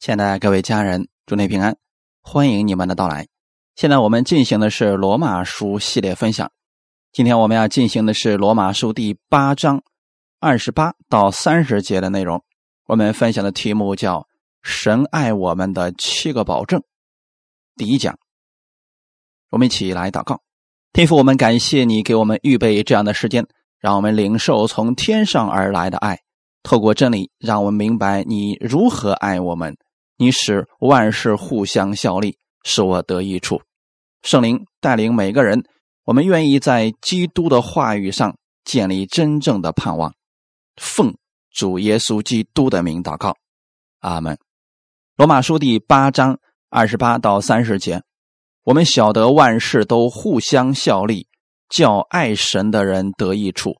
亲爱的各位家人，祝你平安，欢迎你们的到来。现在我们进行的是罗马书系列分享，今天我们要进行的是罗马书第八章二十八到三十节的内容。我们分享的题目叫“神爱我们的七个保证”。第一讲，我们一起来祷告，天父，我们感谢你给我们预备这样的时间，让我们领受从天上而来的爱，透过真理，让我们明白你如何爱我们。你使万事互相效力，使我得益处。圣灵带领每个人，我们愿意在基督的话语上建立真正的盼望。奉主耶稣基督的名祷告，阿门。罗马书第八章二十八到三十节，我们晓得万事都互相效力，叫爱神的人得益处，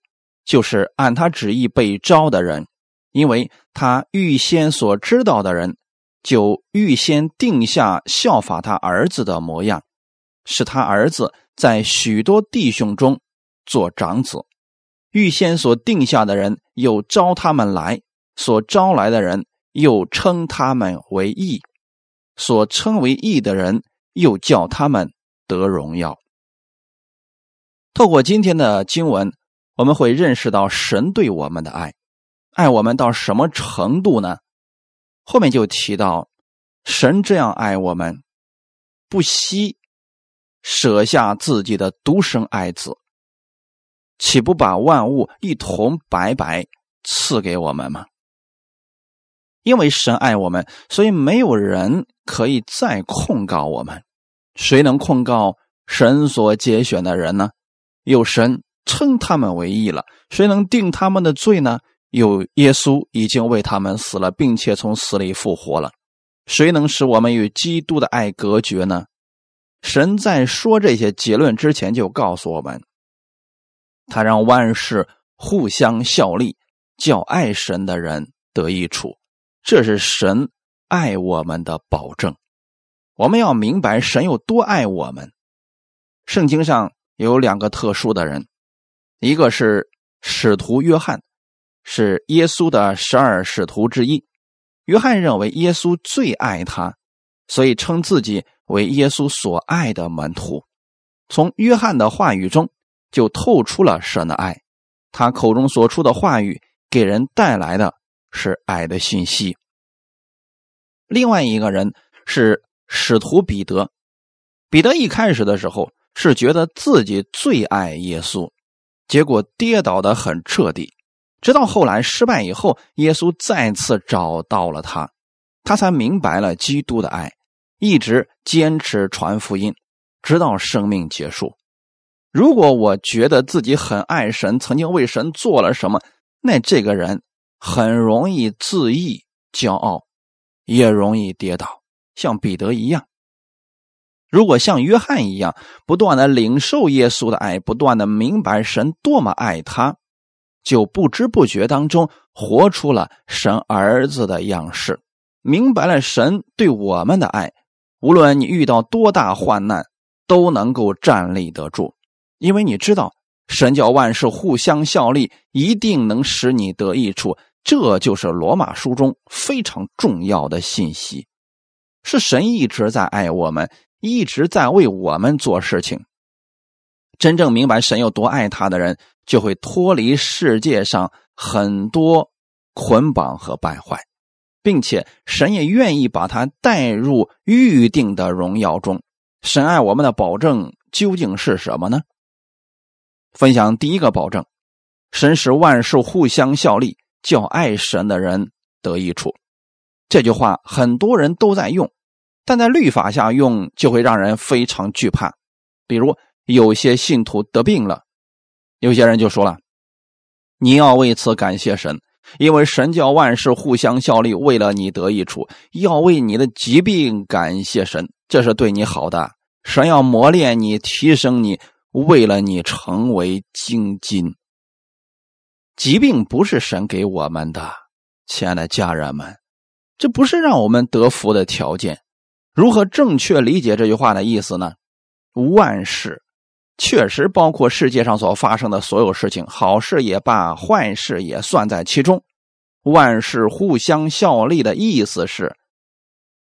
就是按他旨意被招的人，因为他预先所知道的人。就预先定下效法他儿子的模样，使他儿子在许多弟兄中做长子。预先所定下的人，又招他们来；所招来的人，又称他们为义；所称为义的人，又叫他们得荣耀。透过今天的经文，我们会认识到神对我们的爱，爱我们到什么程度呢？后面就提到，神这样爱我们，不惜舍下自己的独生爱子，岂不把万物一同白白赐给我们吗？因为神爱我们，所以没有人可以再控告我们。谁能控告神所拣选的人呢？有神称他们为义了，谁能定他们的罪呢？有耶稣已经为他们死了，并且从死里复活了。谁能使我们与基督的爱隔绝呢？神在说这些结论之前就告诉我们，他让万事互相效力，叫爱神的人得益处。这是神爱我们的保证。我们要明白神有多爱我们。圣经上有两个特殊的人，一个是使徒约翰。是耶稣的十二使徒之一，约翰认为耶稣最爱他，所以称自己为耶稣所爱的门徒。从约翰的话语中就透出了神的爱，他口中所出的话语给人带来的是爱的信息。另外一个人是使徒彼得，彼得一开始的时候是觉得自己最爱耶稣，结果跌倒的很彻底。直到后来失败以后，耶稣再次找到了他，他才明白了基督的爱，一直坚持传福音，直到生命结束。如果我觉得自己很爱神，曾经为神做了什么，那这个人很容易自义、骄傲，也容易跌倒，像彼得一样。如果像约翰一样，不断的领受耶稣的爱，不断的明白神多么爱他。就不知不觉当中活出了神儿子的样式，明白了神对我们的爱。无论你遇到多大患难，都能够站立得住，因为你知道神叫万事互相效力，一定能使你得益处。这就是罗马书中非常重要的信息，是神一直在爱我们，一直在为我们做事情。真正明白神有多爱他的人。就会脱离世界上很多捆绑和败坏，并且神也愿意把他带入预定的荣耀中。神爱我们的保证究竟是什么呢？分享第一个保证：神使万事互相效力，叫爱神的人得益处。这句话很多人都在用，但在律法下用就会让人非常惧怕。比如有些信徒得病了。有些人就说了：“你要为此感谢神，因为神叫万事互相效力，为了你得益处。要为你的疾病感谢神，这是对你好的。神要磨练你，提升你，为了你成为精金。疾病不是神给我们的，亲爱的家人们，这不是让我们得福的条件。如何正确理解这句话的意思呢？万事。”确实包括世界上所发生的所有事情，好事也罢，坏事也算在其中。万事互相效力的意思是，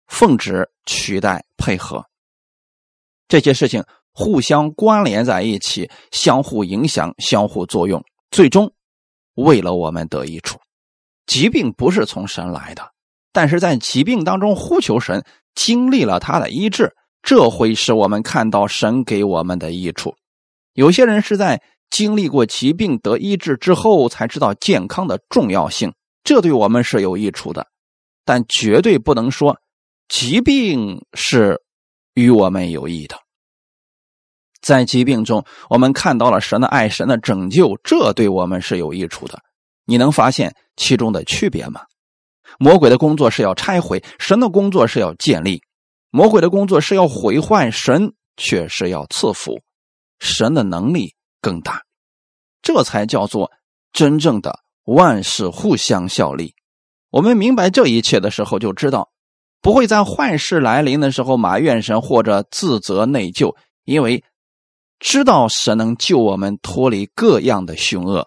奉旨取代配合，这些事情互相关联在一起，相互影响，相互作用，最终为了我们得益处。疾病不是从神来的，但是在疾病当中呼求神，经历了他的医治，这会使我们看到神给我们的益处。有些人是在经历过疾病得医治之后，才知道健康的重要性，这对我们是有益处的，但绝对不能说疾病是与我们有益的。在疾病中，我们看到了神的爱，神的拯救，这对我们是有益处的。你能发现其中的区别吗？魔鬼的工作是要拆毁，神的工作是要建立；魔鬼的工作是要毁坏，神却是要赐福。神的能力更大，这才叫做真正的万事互相效力。我们明白这一切的时候，就知道不会在坏事来临的时候埋怨神或者自责内疚，因为知道神能救我们脱离各样的凶恶。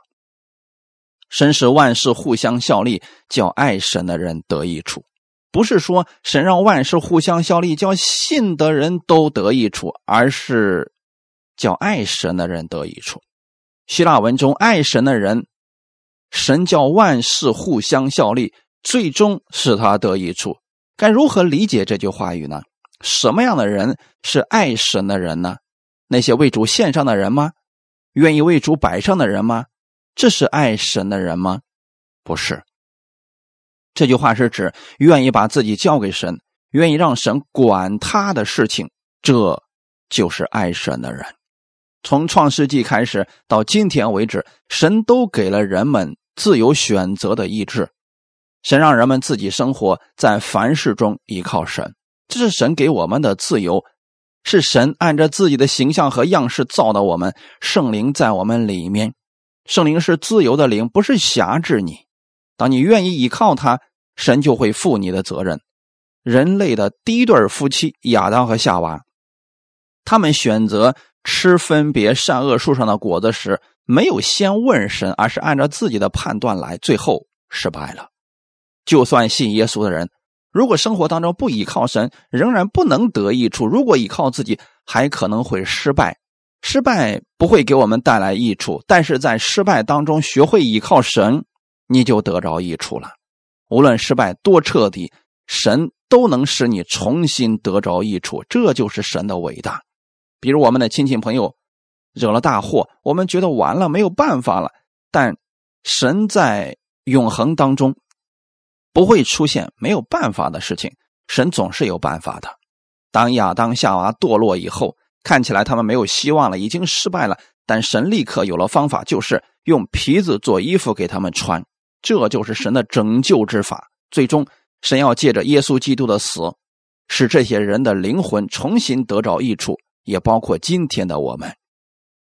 神使万事互相效力，叫爱神的人得益处。不是说神让万事互相效力，叫信的人都得益处，而是叫爱神的人得益处。希腊文中“爱神的人”，神叫万事互相效力，最终使他得益处。该如何理解这句话语呢？什么样的人是爱神的人呢？那些为主献上的人吗？愿意为主摆上的人吗？这是爱神的人吗？不是。这句话是指愿意把自己交给神，愿意让神管他的事情，这就是爱神的人。从创世纪开始到今天为止，神都给了人们自由选择的意志，神让人们自己生活在凡事中依靠神，这是神给我们的自由，是神按照自己的形象和样式造的我们，圣灵在我们里面。圣灵是自由的灵，不是辖制你。当你愿意依靠他，神就会负你的责任。人类的第一对夫妻亚当和夏娃，他们选择吃分别善恶树上的果子时，没有先问神，而是按照自己的判断来，最后失败了。就算信耶稣的人，如果生活当中不依靠神，仍然不能得益处；如果依靠自己，还可能会失败。失败不会给我们带来益处，但是在失败当中学会依靠神，你就得着益处了。无论失败多彻底，神都能使你重新得着益处，这就是神的伟大。比如我们的亲戚朋友惹了大祸，我们觉得完了，没有办法了。但神在永恒当中不会出现没有办法的事情，神总是有办法的。当亚当夏娃堕落以后。看起来他们没有希望了，已经失败了。但神立刻有了方法，就是用皮子做衣服给他们穿。这就是神的拯救之法。最终，神要借着耶稣基督的死，使这些人的灵魂重新得着益处，也包括今天的我们。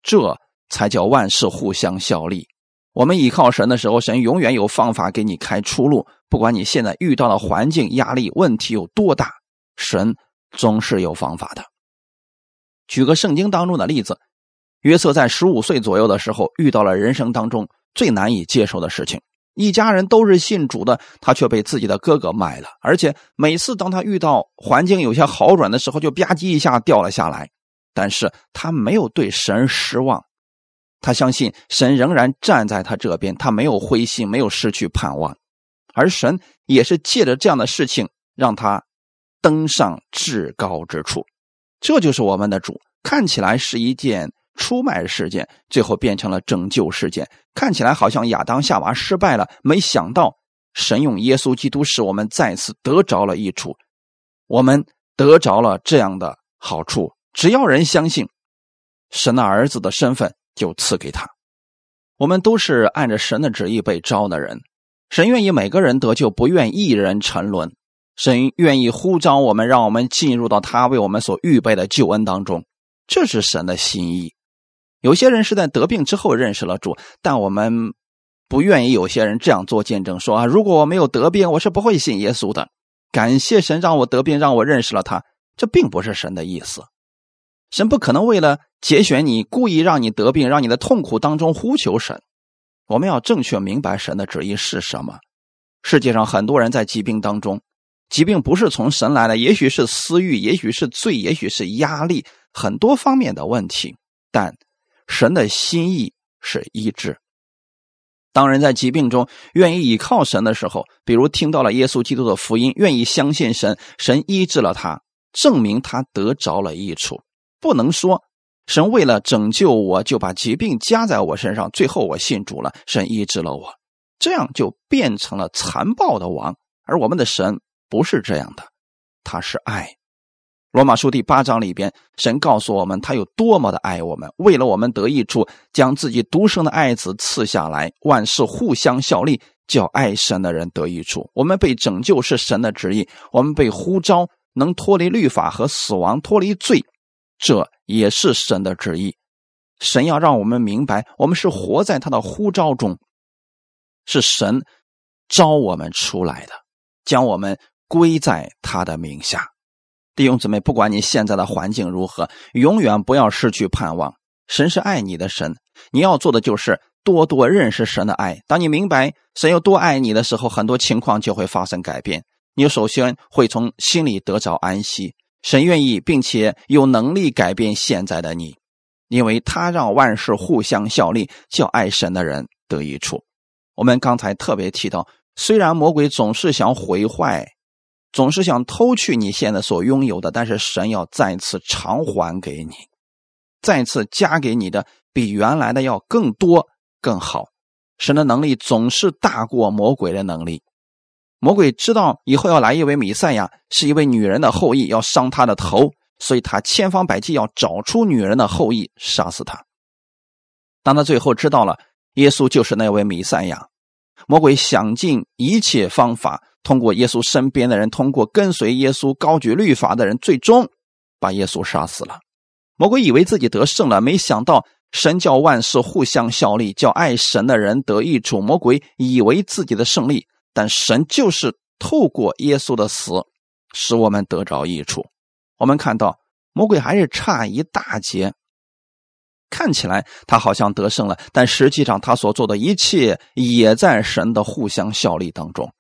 这才叫万事互相效力。我们依靠神的时候，神永远有方法给你开出路。不管你现在遇到的环境、压力、问题有多大，神总是有方法的。举个圣经当中的例子，约瑟在十五岁左右的时候遇到了人生当中最难以接受的事情。一家人都是信主的，他却被自己的哥哥卖了。而且每次当他遇到环境有些好转的时候，就吧唧一下掉了下来。但是他没有对神失望，他相信神仍然站在他这边，他没有灰心，没有失去盼望。而神也是借着这样的事情，让他登上至高之处。这就是我们的主，看起来是一件出卖事件，最后变成了拯救事件。看起来好像亚当夏娃失败了，没想到神用耶稣基督使我们再次得着了益处，我们得着了这样的好处。只要人相信神的儿子的身份，就赐给他。我们都是按着神的旨意被招的人，神愿意每个人得救，不愿一人沉沦。神愿意呼召我们，让我们进入到他为我们所预备的救恩当中，这是神的心意。有些人是在得病之后认识了主，但我们不愿意有些人这样做见证，说啊，如果我没有得病，我是不会信耶稣的。感谢神让我得病，让我认识了他，这并不是神的意思。神不可能为了节选你，故意让你得病，让你的痛苦当中呼求神。我们要正确明白神的旨意是什么。世界上很多人在疾病当中。疾病不是从神来的，也许是私欲，也许是罪，也许是压力，很多方面的问题。但神的心意是医治。当人在疾病中愿意倚靠神的时候，比如听到了耶稣基督的福音，愿意相信神，神医治了他，证明他得着了益处。不能说神为了拯救我就把疾病加在我身上，最后我信主了，神医治了我，这样就变成了残暴的王。而我们的神不是这样的，他是爱。罗马书第八章里边，神告诉我们，他有多么的爱我们，为了我们得益处，将自己独生的爱子赐下来，万事互相效力，叫爱神的人得益处。我们被拯救是神的旨意，我们被呼召能脱离律法和死亡，脱离罪，这也是神的旨意。神要让我们明白，我们是活在他的呼召中，是神招我们出来的，将我们归在他的名下。弟兄姊妹，不管你现在的环境如何，永远不要失去盼望。神是爱你的神，你要做的就是多多认识神的爱。当你明白神有多爱你的时候，很多情况就会发生改变。你首先会从心里得着安息。神愿意并且有能力改变现在的你，因为他让万事互相效力，叫爱神的人得益处。我们刚才特别提到，虽然魔鬼总是想毁坏。总是想偷去你现在所拥有的，但是神要再次偿还给你，再次加给你的比原来的要更多更好。神的能力总是大过魔鬼的能力。魔鬼知道以后要来一位弥赛亚，是一位女人的后裔，要伤他的头，所以他千方百计要找出女人的后裔，杀死他。当他最后知道了耶稣就是那位弥赛亚，魔鬼想尽一切方法。通过耶稣身边的人，通过跟随耶稣、高举律法的人，最终把耶稣杀死了。魔鬼以为自己得胜了，没想到神叫万事互相效力，叫爱神的人得益处。魔鬼以为自己的胜利，但神就是透过耶稣的死，使我们得着益处。我们看到魔鬼还是差一大截，看起来他好像得胜了，但实际上他所做的一切也在神的互相效力当中。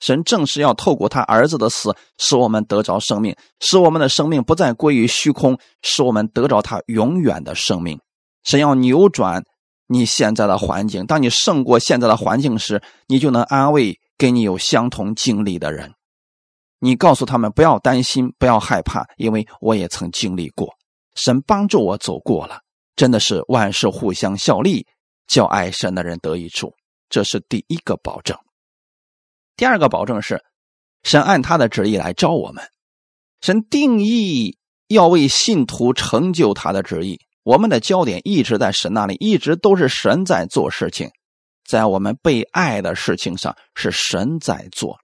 神正是要透过他儿子的死，使我们得着生命，使我们的生命不再归于虚空，使我们得着他永远的生命。神要扭转你现在的环境，当你胜过现在的环境时，你就能安慰跟你有相同经历的人。你告诉他们不要担心，不要害怕，因为我也曾经历过。神帮助我走过了，真的是万事互相效力，叫爱神的人得益处，这是第一个保证。第二个保证是，神按他的旨意来招我们。神定义要为信徒成就他的旨意，我们的焦点一直在神那里，一直都是神在做事情。在我们被爱的事情上是神在做，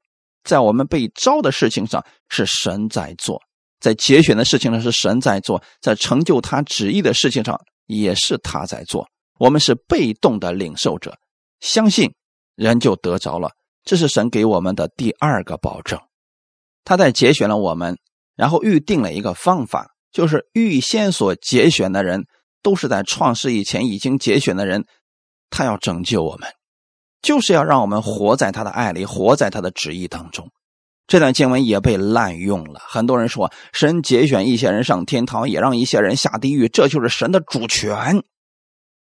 在我们被招的事情上是神在做，在节选的事情上是神在做，在成就他旨意的事情上也是他在做。我们是被动的领受者，相信人就得着了。这是神给我们的第二个保证，他在节选了我们，然后预定了一个方法，就是预先所节选的人都是在创世以前已经节选的人，他要拯救我们，就是要让我们活在他的爱里，活在他的旨意当中。这段经文也被滥用了，很多人说神节选一些人上天堂，也让一些人下地狱，这就是神的主权，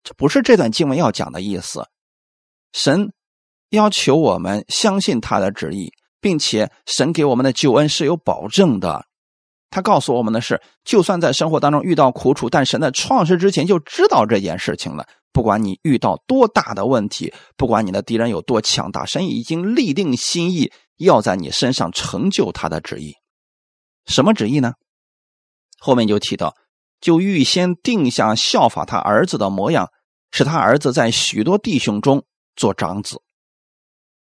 这不是这段经文要讲的意思，神。要求我们相信他的旨意，并且神给我们的救恩是有保证的。他告诉我们的是，就算在生活当中遇到苦楚，但神在创世之前就知道这件事情了。不管你遇到多大的问题，不管你的敌人有多强大，神已经立定心意要在你身上成就他的旨意。什么旨意呢？后面就提到，就预先定下效法他儿子的模样，使他儿子在许多弟兄中做长子。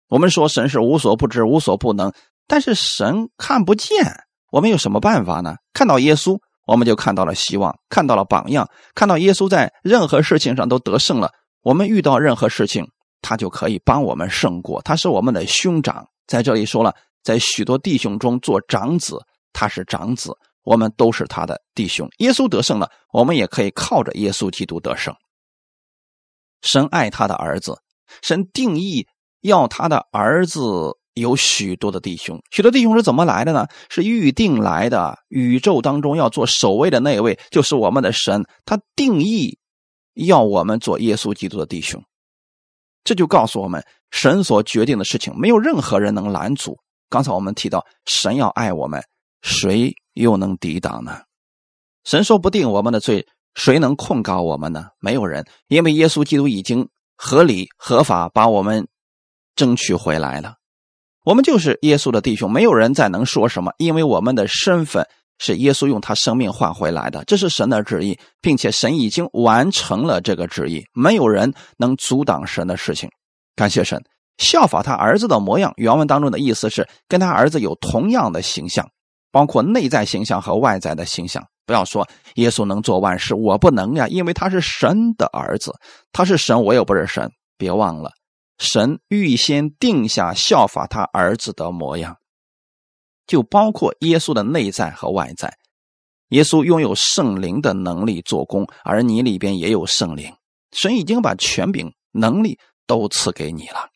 我们说神是无所不知、无所不能，但是神看不见，我们有什么办法呢？看到耶稣，我们就看到了希望，看到了榜样，看到耶稣在任何事情上都得胜了。我们遇到任何事情，他就可以帮我们胜过。他是我们的兄长，在这里说了，在许多弟兄中做长子，他是长子，我们都是他的弟兄。耶稣得胜了，我们也可以靠着耶稣基督得胜。神爱他的儿子，神定义。要他的儿子有许多的弟兄，许多弟兄是怎么来的呢？是预定来的。宇宙当中要做首位的那位，就是我们的神，他定义要我们做耶稣基督的弟兄。这就告诉我们，神所决定的事情，没有任何人能拦阻。刚才我们提到，神要爱我们，谁又能抵挡呢？神说不定我们的罪，谁能控告我们呢？没有人，因为耶稣基督已经合理合法把我们争取回来了。我们就是耶稣的弟兄，没有人再能说什么，因为我们的身份是耶稣用他生命换回来的，这是神的旨意，并且神已经完成了这个旨意，没有人能阻挡神的事情。感谢神，效法他儿子的模样。原文当中的意思是跟他儿子有同样的形象，包括内在形象和外在的形象。不要说耶稣能做万事，我不能呀，因为他是神的儿子，他是神，我又不是神。别忘了。神预先定下效法他儿子的模样，就包括耶稣的内在和外在。耶稣拥有圣灵的能力做工，而你里边也有圣灵。神已经把权柄、能力都赐给你了。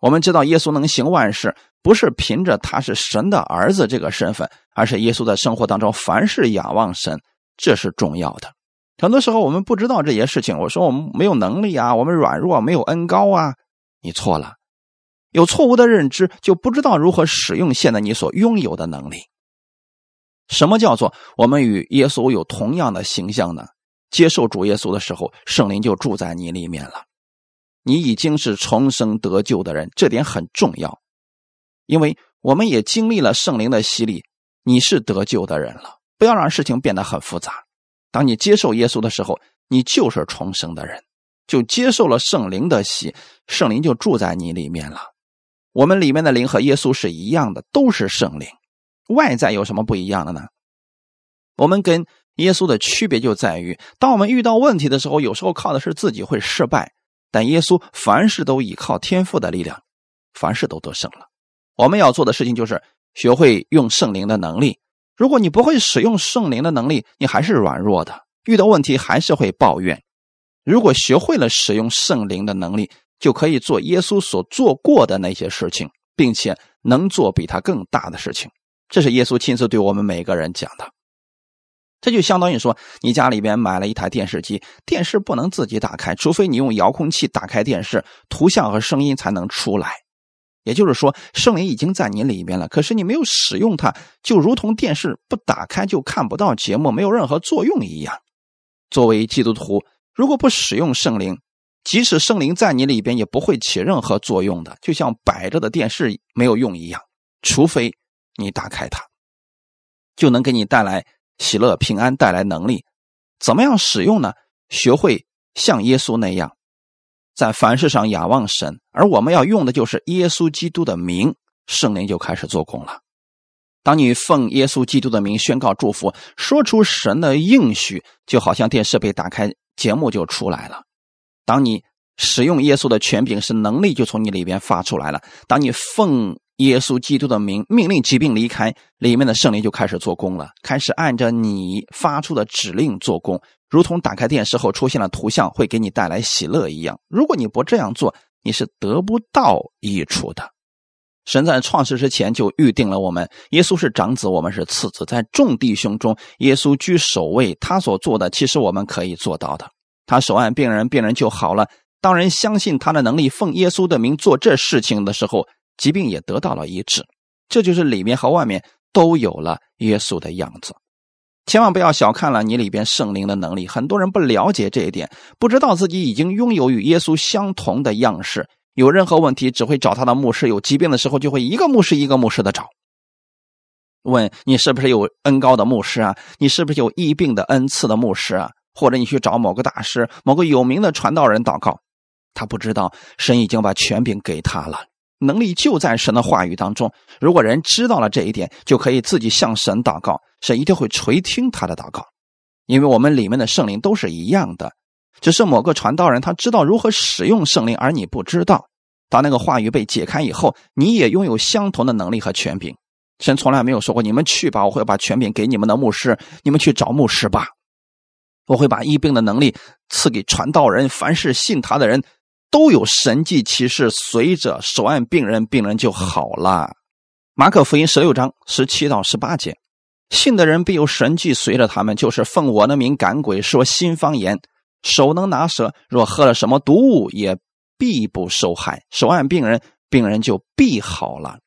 我们知道耶稣能行万事，不是凭着他是神的儿子这个身份，而是耶稣在生活当中凡事仰望神，这是重要的。很多时候我们不知道这些事情，我说我们没有能力啊，我们软弱，没有恩高啊。你错了，有错误的认知，就不知道如何使用现在你所拥有的能力。什么叫做我们与耶稣有同样的形象呢？接受主耶稣的时候，圣灵就住在你里面了。你已经是重生得救的人，这点很重要，因为我们也经历了圣灵的洗礼，你是得救的人了。不要让事情变得很复杂。当你接受耶稣的时候，你就是重生的人。就接受了圣灵的洗，圣灵就住在你里面了。我们里面的灵和耶稣是一样的，都是圣灵。外在有什么不一样的呢？我们跟耶稣的区别就在于，当我们遇到问题的时候，有时候靠的是自己会失败，但耶稣凡事都依靠天赋的力量，凡事都得胜了。我们要做的事情就是学会用圣灵的能力。如果你不会使用圣灵的能力，你还是软弱的，遇到问题还是会抱怨。如果学会了使用圣灵的能力，就可以做耶稣所做过的那些事情，并且能做比他更大的事情。这是耶稣亲自对我们每个人讲的。这就相当于说，你家里边买了一台电视机，电视不能自己打开，除非你用遥控器打开电视，图像和声音才能出来。也就是说，圣灵已经在你里面了，可是你没有使用它，就如同电视不打开就看不到节目，没有任何作用一样。作为基督徒。如果不使用圣灵，即使圣灵在你里边，也不会起任何作用的，就像摆着的电视没有用一样。除非你打开它，就能给你带来喜乐、平安，带来能力。怎么样使用呢？学会像耶稣那样，在凡事上仰望神，而我们要用的就是耶稣基督的名，圣灵就开始做工了。当你奉耶稣基督的名宣告祝福，说出神的应许，就好像电视被打开。节目就出来了。当你使用耶稣的权柄，是能力就从你里边发出来了。当你奉耶稣基督的名命令疾病离开，里面的圣灵就开始做工了，开始按着你发出的指令做工，如同打开电视后出现了图像会给你带来喜乐一样。如果你不这样做，你是得不到益处的。神在创世之前就预定了我们，耶稣是长子，我们是次子。在众弟兄中，耶稣居首位。他所做的，其实我们可以做到的。他手按病人，病人就好了。当人相信他的能力，奉耶稣的名做这事情的时候，疾病也得到了医治。这就是里面和外面都有了耶稣的样子。千万不要小看了你里边圣灵的能力。很多人不了解这一点，不知道自己已经拥有与耶稣相同的样式。有任何问题，只会找他的牧师；有疾病的时候，就会一个牧师一个牧师的找。问你是不是有恩高的牧师啊？你是不是有疫病的恩赐的牧师啊？或者你去找某个大师、某个有名的传道人祷告，他不知道神已经把权柄给他了，能力就在神的话语当中。如果人知道了这一点，就可以自己向神祷告，神一定会垂听他的祷告，因为我们里面的圣灵都是一样的。只是某个传道人他知道如何使用圣灵，而你不知道。当那个话语被解开以后，你也拥有相同的能力和权柄。神从来没有说过：“你们去吧，我会把权柄给你们的牧师，你们去找牧师吧。”我会把医病的能力赐给传道人，凡是信他的人都有神迹奇事随着手按病人，病人就好了。马可福音十六章十七到十八节，信的人必有神迹随着他们，就是奉我的名赶鬼，说新方言，手能拿蛇，若喝了什么毒物，也必不受害。手按病人，病人就必好了。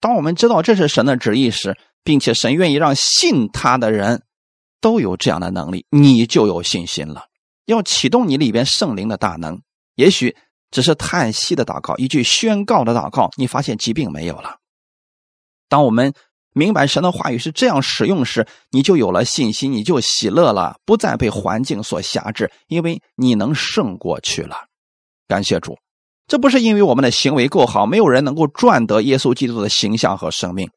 当我们知道这是神的旨意时，并且神愿意让信他的人都有这样的能力，你就有信心了。要启动你里边圣灵的大能，也许只是叹息的祷告，一句宣告的祷告，你发现疾病没有了。当我们明白神的话语是这样使用时，你就有了信心，你就喜乐了，不再被环境所辖制，因为你能胜过去了。感谢主，这不是因为我们的行为够好，没有人能够赚得耶稣基督的形象和生命，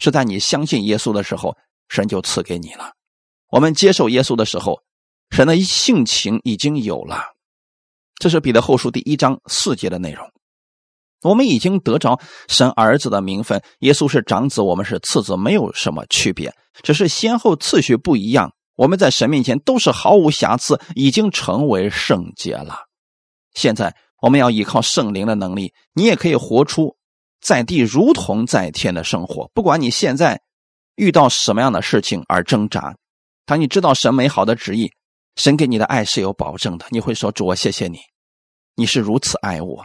是在你相信耶稣的时候，神就赐给你了。我们接受耶稣的时候。神的性情已经有了，这是彼得后书第一章四节的内容。我们已经得着神儿子的名分，耶稣是长子，我们是次子，没有什么区别，只是先后次序不一样。我们在神面前都是毫无瑕疵，已经成为圣洁了。现在我们要依靠圣灵的能力，你也可以活出在地如同在天的生活。不管你现在遇到什么样的事情而挣扎，当你知道神美好的旨意。神给你的爱是有保证的，你会说：“主，我谢谢你，你是如此爱我，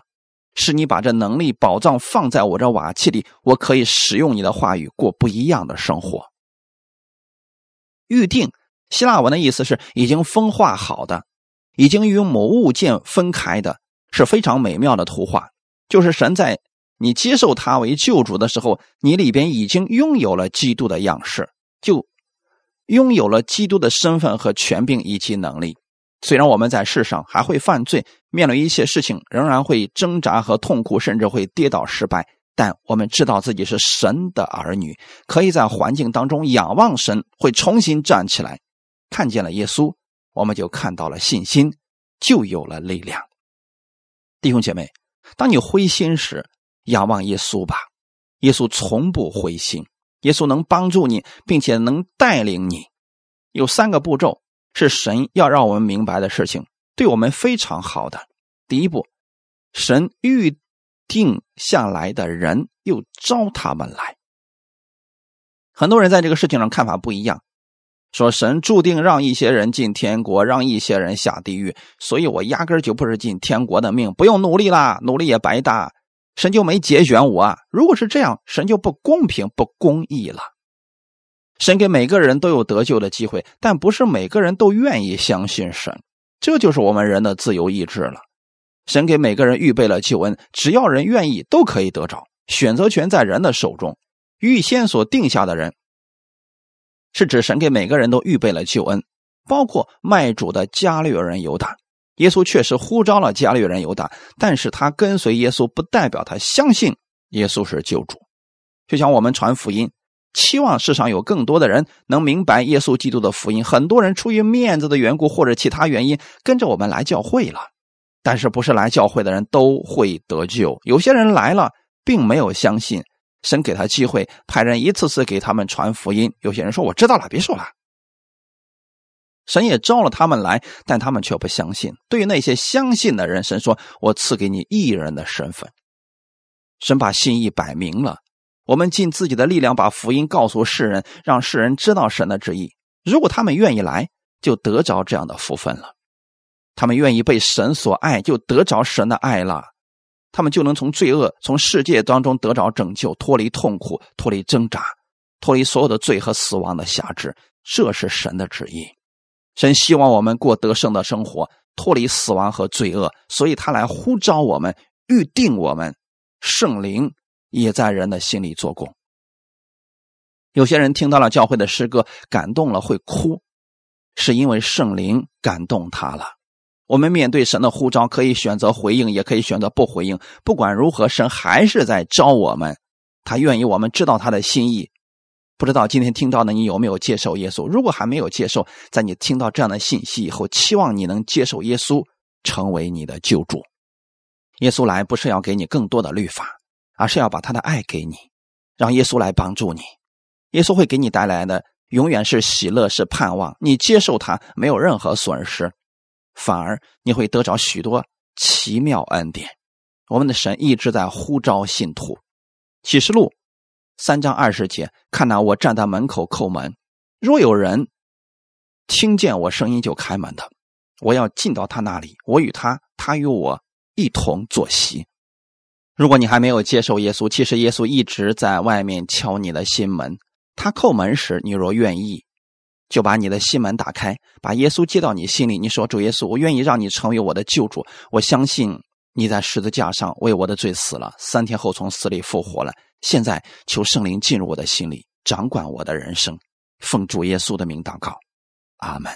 是你把这能力宝藏放在我这瓦器里，我可以使用你的话语过不一样的生活。”预定希腊文的意思是已经风化好的，已经与某物件分开的，是非常美妙的图画。就是神在你接受他为救主的时候，你里边已经拥有了基督的样式，就。拥有了基督的身份和权柄以及能力，虽然我们在世上还会犯罪，面对一些事情仍然会挣扎和痛苦，甚至会跌倒失败，但我们知道自己是神的儿女，可以在环境当中仰望神，会重新站起来。看见了耶稣，我们就看到了信心，就有了力量。弟兄姐妹，当你灰心时，仰望耶稣吧，耶稣从不灰心。耶稣能帮助你，并且能带领你。有三个步骤是神要让我们明白的事情，对我们非常好的。第一步，神预定下来的人又招他们来。很多人在这个事情上看法不一样，说神注定让一些人进天国，让一些人下地狱，所以我压根就不是进天国的命，不用努力啦，努力也白搭。神就没节选我啊！如果是这样，神就不公平、不公义了。神给每个人都有得救的机会，但不是每个人都愿意相信神。这就是我们人的自由意志了。神给每个人预备了救恩，只要人愿意，都可以得着。选择权在人的手中。预先所定下的人，是指神给每个人都预备了救恩，包括卖主的加略人犹大。耶稣确实呼召了加利人犹大，但是他跟随耶稣不代表他相信耶稣是救主。就像我们传福音，期望世上有更多的人能明白耶稣基督的福音。很多人出于面子的缘故或者其他原因跟着我们来教会了，但是不是来教会的人都会得救。有些人来了，并没有相信神给他机会，派人一次次给他们传福音。有些人说：“我知道了，别说了。”神也招了他们来，但他们却不相信。对于那些相信的人，神说：“我赐给你一人的身份。”神把心意摆明了，我们尽自己的力量把福音告诉世人，让世人知道神的旨意。如果他们愿意来，就得着这样的福分了。他们愿意被神所爱，就得着神的爱了。他们就能从罪恶、从世界当中得着拯救，脱离痛苦，脱离挣扎，脱离所有的罪和死亡的辖制。这是神的旨意。神希望我们过得胜的生活，脱离死亡和罪恶，所以他来呼召我们，预定我们。圣灵也在人的心里做工。有些人听到了教会的诗歌，感动了会哭，是因为圣灵感动他了。我们面对神的呼召，可以选择回应，也可以选择不回应。不管如何，神还是在招我们，他愿意我们知道他的心意。不知道今天听到的你有没有接受耶稣？如果还没有接受，在你听到这样的信息以后，期望你能接受耶稣，成为你的救主。耶稣来不是要给你更多的律法，而是要把他的爱给你，让耶稣来帮助你。耶稣会给你带来的永远是喜乐，是盼望。你接受他，没有任何损失，反而你会得着许多奇妙恩典。我们的神一直在呼召信徒。启示录三章二十节，看到我站在门口叩门，若有人听见我声音就开门的，我要进到他那里，我与他，他与我一同坐席。如果你还没有接受耶稣，其实耶稣一直在外面敲你的心门。他叩门时，你若愿意，就把你的心门打开，把耶稣接到你心里。你说：“主耶稣，我愿意让你成为我的救主。我相信你在十字架上为我的罪死了，三天后从死里复活了。现在求圣灵进入我的心里，掌管我的人生。奉主耶稣的名祷告，阿门。”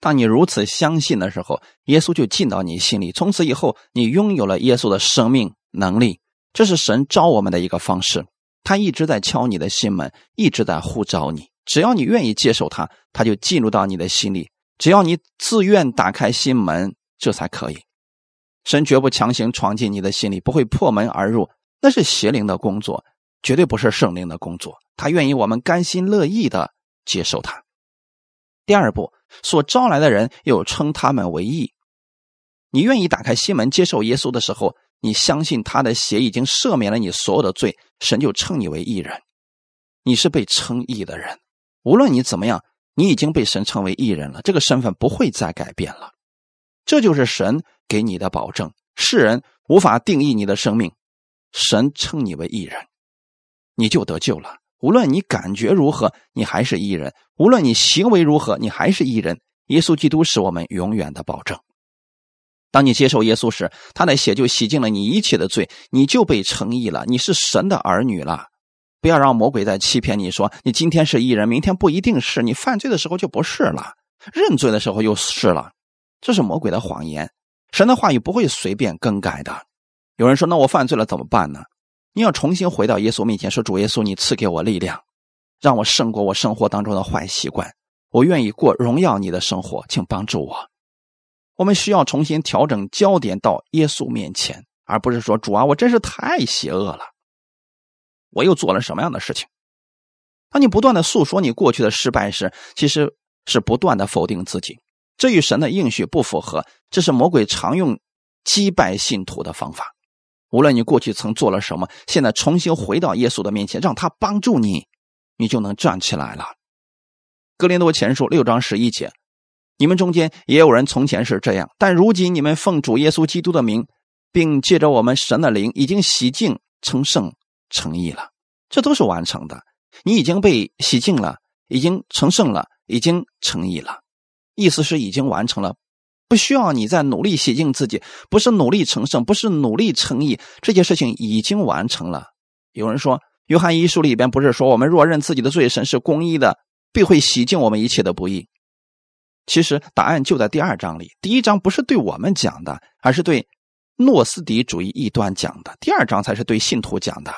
当你如此相信的时候，耶稣就进到你心里。从此以后，你拥有了耶稣的生命能力。这是神招我们的一个方式。他一直在敲你的心门，一直在呼召你。只要你愿意接受他，他就进入到你的心里。只要你自愿打开心门，这才可以。神绝不强行闯进你的心里，不会破门而入，那是邪灵的工作，绝对不是圣灵的工作。他愿意我们甘心乐意的接受他。第二步。所招来的人又称他们为义。你愿意打开心门接受耶稣的时候，你相信他的血已经赦免了你所有的罪，神就称你为义人。你是被称义的人，无论你怎么样，你已经被神称为义人了，这个身份不会再改变了。这就是神给你的保证，世人无法定义你的生命，神称你为义人，你就得救了。无论你感觉如何，你还是艺人；无论你行为如何，你还是艺人。耶稣基督是我们永远的保证。当你接受耶稣时，他的血就洗净了你一切的罪，你就被称义了，你是神的儿女了。不要让魔鬼再欺骗你说，你今天是艺人，明天不一定是你犯罪的时候就不是了，认罪的时候又是了，这是魔鬼的谎言。神的话语不会随便更改的。有人说，那我犯罪了怎么办呢？你要重新回到耶稣面前，说：“主耶稣，你赐给我力量，让我胜过我生活当中的坏习惯。我愿意过荣耀你的生活，请帮助我。”我们需要重新调整焦点到耶稣面前，而不是说：“主啊，我真是太邪恶了，我又做了什么样的事情？”当你不断的诉说你过去的失败时，其实是不断的否定自己，这与神的应许不符合。这是魔鬼常用击败信徒的方法。无论你过去曾做了什么，现在重新回到耶稣的面前，让他帮助你，你就能站起来了。格林多前书六章十一节，你们中间也有人从前是这样，但如今你们奉主耶稣基督的名，并借着我们神的灵，已经洗净、成圣、成义了。这都是完成的，你已经被洗净了，已经成圣了，已经成义了。意思是已经完成了。不需要你再努力洗净自己，不是努力成圣，不是努力成义，这件事情已经完成了。有人说，《约翰一书》里边不是说，我们若认自己的罪，神是公义的，必会洗净我们一切的不义。其实答案就在第二章里。第一章不是对我们讲的，而是对诺斯底主义异端讲的。第二章才是对信徒讲的。《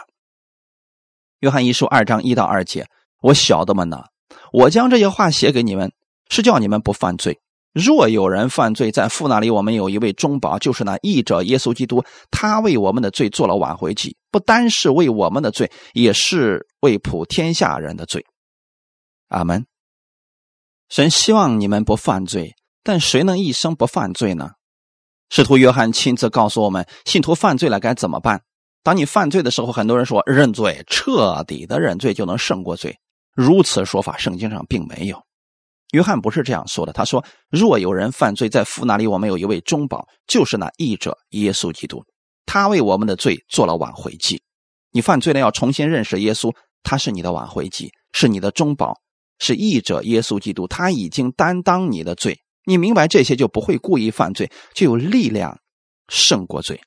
约翰一书》二章一到二节，我晓得们呢，我将这些话写给你们，是叫你们不犯罪。若有人犯罪，在父那里，我们有一位中保，就是那义者耶稣基督。他为我们的罪做了挽回祭，不单是为我们的罪，也是为普天下人的罪。阿门。神希望你们不犯罪，但谁能一生不犯罪呢？使徒约翰亲自告诉我们，信徒犯罪了该怎么办？当你犯罪的时候，很多人说认罪，彻底的认罪就能胜过罪。如此说法，圣经上并没有。约翰不是这样说的，他说：“若有人犯罪，在父那里，我们有一位中保，就是那义者耶稣基督，他为我们的罪做了挽回祭。你犯罪了，要重新认识耶稣，他是你的挽回祭，是你的中保，是义者耶稣基督，他已经担当你的罪。你明白这些，就不会故意犯罪，就有力量胜过罪。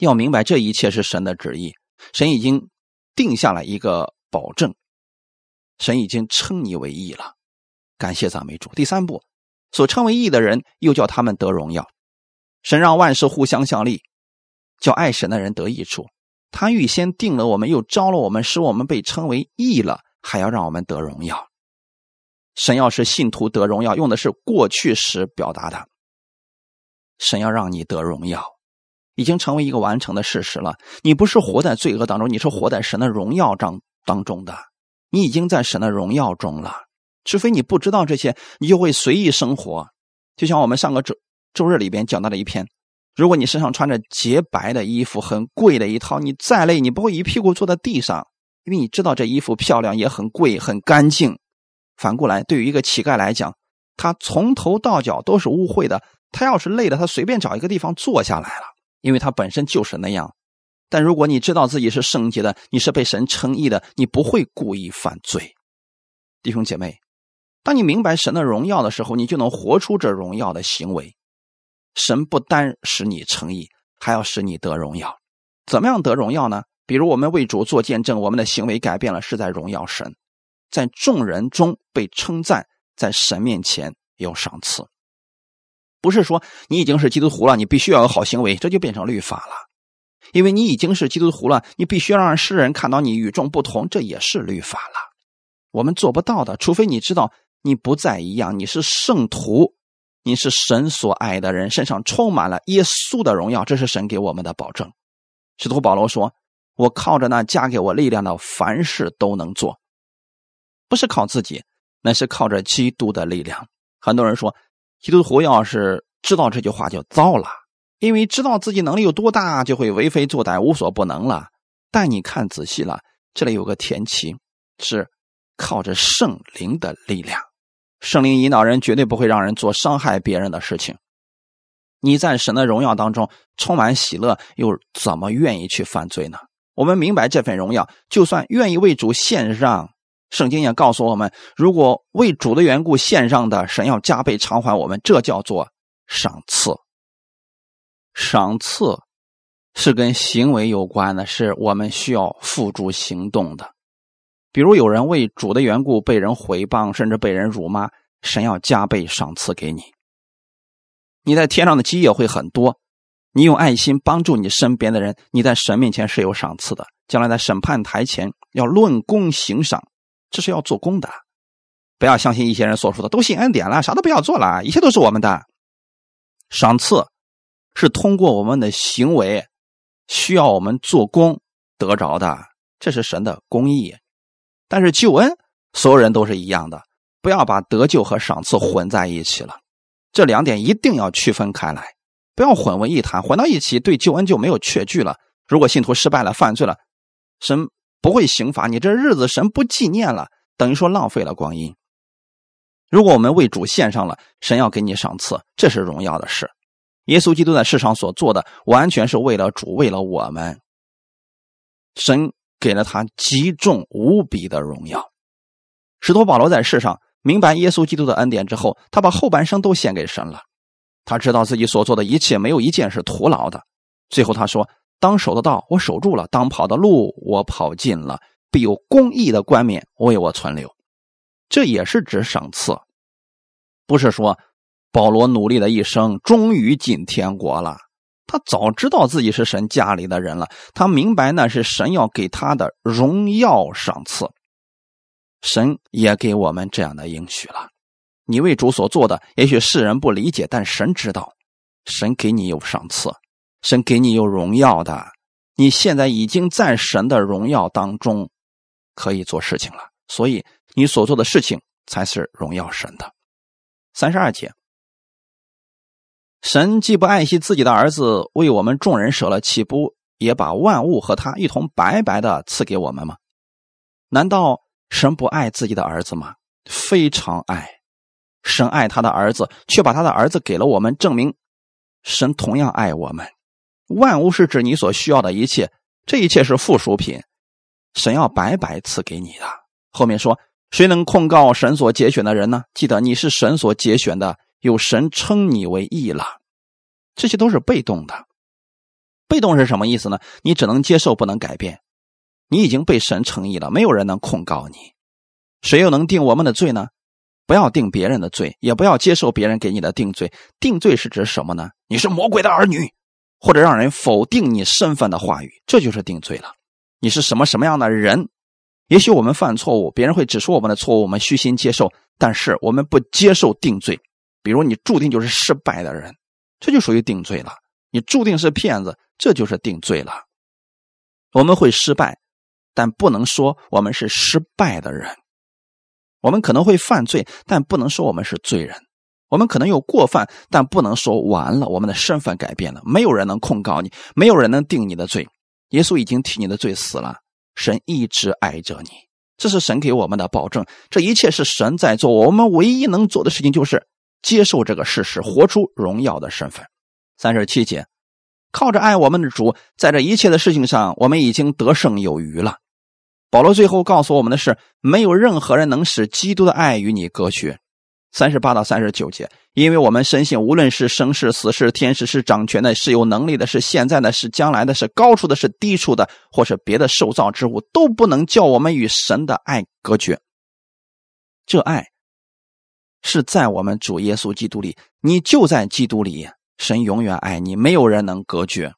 要明白这一切是神的旨意，神已经定下了一个保证，神已经称你为义了。”感谢赞美主。第三步，所称为义的人，又叫他们得荣耀。神让万事互相效力，叫爱神的人得益处。他预先定了我们，又招了我们，使我们被称为义了，还要让我们得荣耀。神要是信徒得荣耀，用的是过去时表达的。神要让你得荣耀，已经成为一个完成的事实了。你不是活在罪恶当中，你是活在神的荣耀当当中的。你已经在神的荣耀中了。除非你不知道这些，你就会随意生活，就像我们上个周周日里边讲到的一篇。如果你身上穿着洁白的衣服，很贵的一套，你再累，你不会一屁股坐在地上，因为你知道这衣服漂亮，也很贵，很干净。反过来，对于一个乞丐来讲，他从头到脚都是污秽的。他要是累了，他随便找一个地方坐下来了，因为他本身就是那样。但如果你知道自己是圣洁的，你是被神称义的，你不会故意犯罪。弟兄姐妹，当你明白神的荣耀的时候，你就能活出这荣耀的行为。神不单使你诚意，还要使你得荣耀。怎么样得荣耀呢？比如我们为主做见证，我们的行为改变了，是在荣耀神，在众人中被称赞，在神面前有赏赐。不是说你已经是基督徒了，你必须要有好行为，这就变成律法了。因为你已经是基督徒了，你必须要让世人看到你与众不同，这也是律法了。我们做不到的，除非你知道你不再一样，你是圣徒。你是神所爱的人，身上充满了耶稣的荣耀，这是神给我们的保证。使徒保罗说：“我靠着那加给我力量的，凡事都能做。”不是靠自己，那是靠着基督的力量。很多人说，基督徒要是知道这句话就糟了，因为知道自己能力有多大，就会为非作歹，无所不能了。但你看仔细了，这里有个前提，是靠着圣灵的力量。圣灵引导人，绝对不会让人做伤害别人的事情。你在神的荣耀当中充满喜乐，又怎么愿意去犯罪呢？我们明白这份荣耀，就算愿意为主献上，圣经也告诉我们，如果为主的缘故献上的，神要加倍偿还我们，这叫做赏赐。赏赐是跟行为有关的，是我们需要付诸行动的。比如有人为主的缘故被人毁谤，甚至被人辱骂，神要加倍赏赐给你。你在天上的基业会很多，你用爱心帮助你身边的人，你在神面前是有赏赐的。将来在审判台前要论功行赏，这是要做工的。不要相信一些人所说的，都信恩典了，啥都不要做了，一切都是我们的。赏赐是通过我们的行为，需要我们做工得着的，这是神的公义。但是救恩，所有人都是一样的，不要把得救和赏赐混在一起了，这两点一定要区分开来，不要混为一谈，混到一起对救恩就没有确据了。如果信徒失败了、犯罪了，神不会刑罚你，这日子神不纪念了，等于说浪费了光阴。如果我们为主献上了，神要给你赏赐，这是荣耀的事。耶稣基督在世上所做的，完全是为了主，为了我们。神。给了他极重无比的荣耀。使徒保罗在世上明白耶稣基督的恩典之后，他把后半生都献给神了。他知道自己所做的一切没有一件是徒劳的。最后他说：“当守的道我守住了，当跑的路我跑尽了，必有公义的冠冕为我存留。”这也是指赏赐，不是说保罗努力的一生终于进天国了。他早知道自己是神家里的人了，他明白那是神要给他的荣耀赏赐。神也给我们这样的应许了。你为主所做的，也许世人不理解，但神知道。神给你有赏赐，神给你有荣耀的。你现在已经在神的荣耀当中可以做事情了，所以你所做的事情才是荣耀神的。三十二节。神既不爱惜自己的儿子，为我们众人舍了，岂不也把万物和他一同白白的赐给我们吗？难道神不爱自己的儿子吗？非常爱，神爱他的儿子，却把他的儿子给了我们，证明神同样爱我们。万物是指你所需要的一切，这一切是附属品，神要白白赐给你的。后面说，谁能控告神所节选的人呢？记得你是神所节选的。有神称你为义了，这些都是被动的。被动是什么意思呢？你只能接受，不能改变。你已经被神称义了，没有人能控告你。谁又能定我们的罪呢？不要定别人的罪，也不要接受别人给你的定罪。定罪是指什么呢？你是魔鬼的儿女，或者让人否定你身份的话语，这就是定罪了。你是什么什么样的人？也许我们犯错误，别人会指出我们的错误，我们虚心接受，但是我们不接受定罪。比如你注定就是失败的人，这就属于定罪了。你注定是骗子，这就是定罪了。我们会失败，但不能说我们是失败的人。我们可能会犯罪，但不能说我们是罪人。我们可能有过犯，但不能说完了，我们的身份改变了，没有人能控告你，没有人能定你的罪。耶稣已经替你的罪死了，神一直爱着你，这是神给我们的保证。这一切是神在做，我们唯一能做的事情就是接受这个事实，活出荣耀的身份。三十七节，靠着爱我们的主，在这一切的事情上，我们已经得胜有余了。保罗最后告诉我们的是，没有任何人能使基督的爱与你隔绝。三十八到三十九节，因为我们深信，无论是生是死是天使是掌权的，是有能力的，是现在的，是将来的，是高处的，是低处的，或是别的受造之物，都不能叫我们与神的爱隔绝。这爱是在我们主耶稣基督里，你就在基督里，神永远爱你，没有人能隔绝。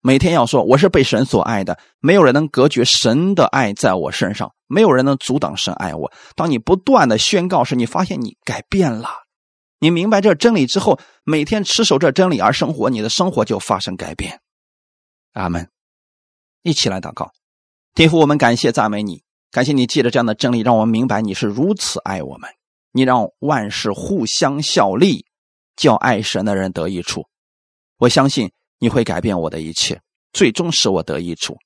每天要说我是被神所爱的，没有人能隔绝神的爱在我身上，没有人能阻挡神爱我。当你不断的宣告时，你发现你改变了，你明白这真理之后，每天持守这真理而生活，你的生活就发生改变。阿门。一起来祷告，天父，我们感谢赞美你，感谢你借着这样的真理，让我们明白你是如此爱我们，你让万事互相效力，叫爱神的人得益处。我相信。你会改变我的一切，最终使我得益处，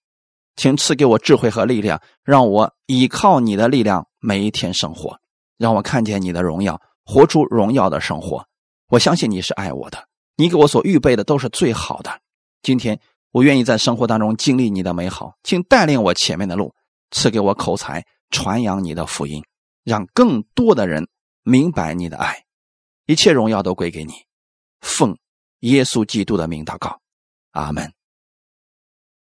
请赐给我智慧和力量，让我依靠你的力量每一天生活，让我看见你的荣耀，活出荣耀的生活。我相信你是爱我的，你给我所预备的都是最好的。今天我愿意在生活当中经历你的美好，请带领我前面的路，赐给我口才传扬你的福音，让更多的人明白你的爱。一切荣耀都归给你，奉耶稣基督的名祷告。阿门。